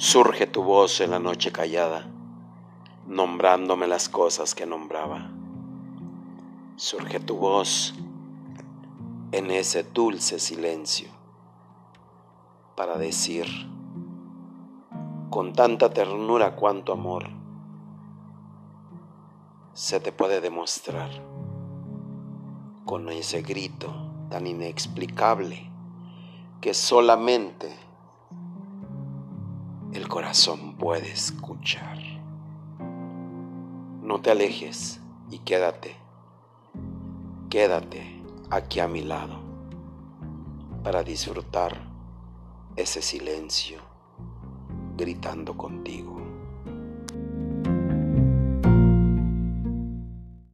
Surge tu voz en la noche callada, nombrándome las cosas que nombraba. Surge tu voz en ese dulce silencio para decir con tanta ternura cuanto amor se te puede demostrar con ese grito tan inexplicable que solamente el corazón puede escuchar. No te alejes y quédate, quédate aquí a mi lado para disfrutar ese silencio gritando contigo.